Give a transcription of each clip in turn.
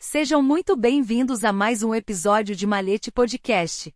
Sejam muito bem-vindos a mais um episódio de Malete Podcast.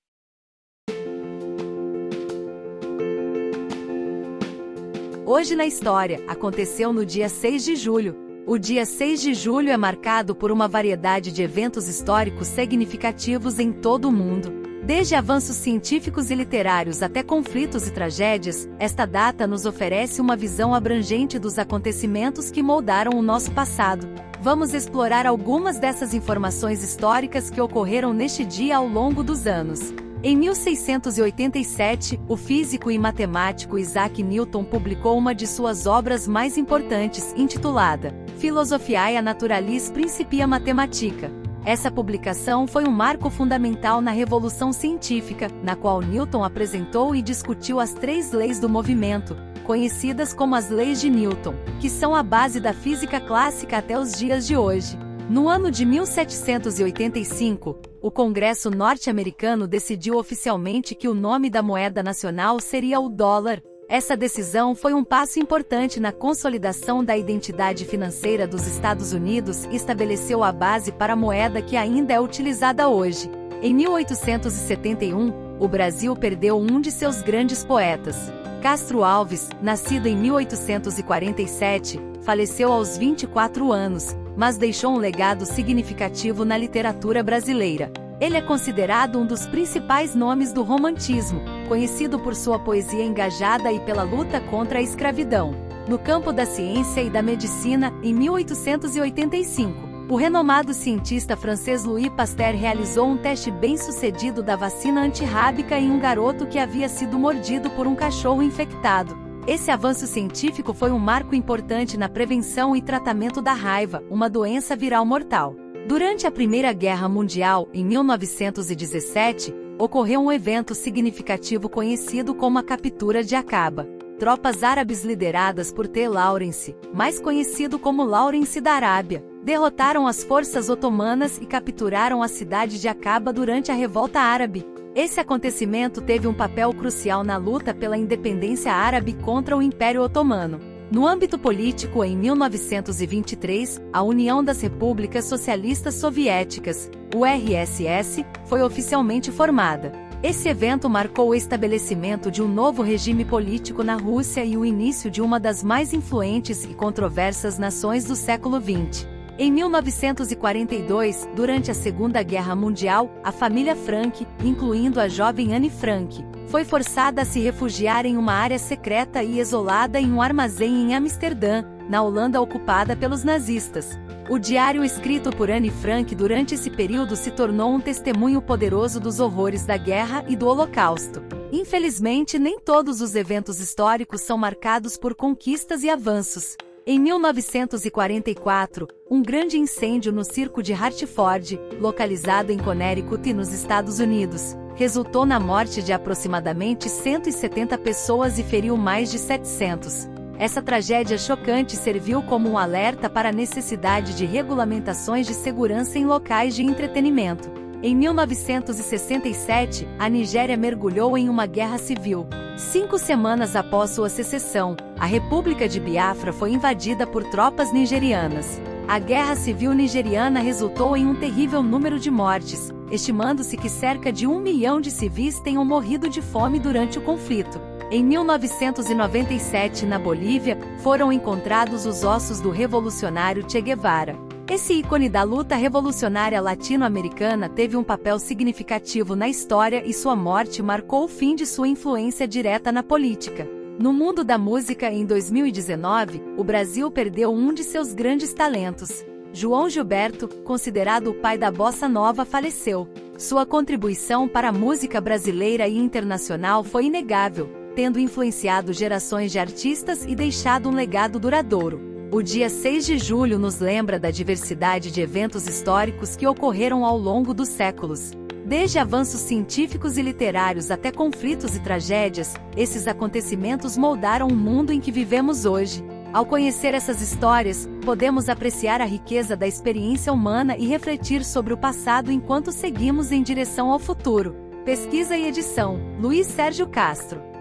Hoje na história, aconteceu no dia 6 de julho. O dia 6 de julho é marcado por uma variedade de eventos históricos significativos em todo o mundo. Desde avanços científicos e literários até conflitos e tragédias, esta data nos oferece uma visão abrangente dos acontecimentos que moldaram o nosso passado. Vamos explorar algumas dessas informações históricas que ocorreram neste dia ao longo dos anos. Em 1687, o físico e matemático Isaac Newton publicou uma de suas obras mais importantes, intitulada Philosophiae Naturalis Principia Mathematica. Essa publicação foi um marco fundamental na revolução científica, na qual Newton apresentou e discutiu as três leis do movimento, conhecidas como as leis de Newton, que são a base da física clássica até os dias de hoje. No ano de 1785, o Congresso norte-americano decidiu oficialmente que o nome da moeda nacional seria o dólar. Essa decisão foi um passo importante na consolidação da identidade financeira dos Estados Unidos e estabeleceu a base para a moeda que ainda é utilizada hoje. Em 1871, o Brasil perdeu um de seus grandes poetas. Castro Alves, nascido em 1847, faleceu aos 24 anos, mas deixou um legado significativo na literatura brasileira. Ele é considerado um dos principais nomes do romantismo, conhecido por sua poesia engajada e pela luta contra a escravidão. No campo da ciência e da medicina, em 1885, o renomado cientista francês Louis Pasteur realizou um teste bem-sucedido da vacina antirrábica em um garoto que havia sido mordido por um cachorro infectado. Esse avanço científico foi um marco importante na prevenção e tratamento da raiva, uma doença viral mortal. Durante a Primeira Guerra Mundial, em 1917, ocorreu um evento significativo conhecido como a Captura de Acaba. Tropas árabes lideradas por T. Lawrence, mais conhecido como Lawrence da Arábia, derrotaram as forças otomanas e capturaram a cidade de Acaba durante a Revolta Árabe. Esse acontecimento teve um papel crucial na luta pela independência árabe contra o Império Otomano. No âmbito político, em 1923, a União das Repúblicas Socialistas Soviéticas, URSS, foi oficialmente formada. Esse evento marcou o estabelecimento de um novo regime político na Rússia e o início de uma das mais influentes e controversas nações do século XX. Em 1942, durante a Segunda Guerra Mundial, a família Frank, incluindo a jovem Anne Frank, foi forçada a se refugiar em uma área secreta e isolada em um armazém em Amsterdã, na Holanda ocupada pelos nazistas. O diário escrito por Anne Frank durante esse período se tornou um testemunho poderoso dos horrores da guerra e do Holocausto. Infelizmente, nem todos os eventos históricos são marcados por conquistas e avanços. Em 1944, um grande incêndio no circo de Hartford, localizado em Connecticut nos Estados Unidos, resultou na morte de aproximadamente 170 pessoas e feriu mais de 700. Essa tragédia chocante serviu como um alerta para a necessidade de regulamentações de segurança em locais de entretenimento. Em 1967, a Nigéria mergulhou em uma guerra civil. Cinco semanas após sua secessão, a República de Biafra foi invadida por tropas nigerianas. A guerra civil nigeriana resultou em um terrível número de mortes, estimando-se que cerca de um milhão de civis tenham morrido de fome durante o conflito. Em 1997, na Bolívia, foram encontrados os ossos do revolucionário Che Guevara. Esse ícone da luta revolucionária latino-americana teve um papel significativo na história e sua morte marcou o fim de sua influência direta na política. No mundo da música, em 2019, o Brasil perdeu um de seus grandes talentos. João Gilberto, considerado o pai da bossa nova, faleceu. Sua contribuição para a música brasileira e internacional foi inegável, tendo influenciado gerações de artistas e deixado um legado duradouro. O dia 6 de julho nos lembra da diversidade de eventos históricos que ocorreram ao longo dos séculos. Desde avanços científicos e literários até conflitos e tragédias, esses acontecimentos moldaram o mundo em que vivemos hoje. Ao conhecer essas histórias, podemos apreciar a riqueza da experiência humana e refletir sobre o passado enquanto seguimos em direção ao futuro. Pesquisa e edição: Luiz Sérgio Castro.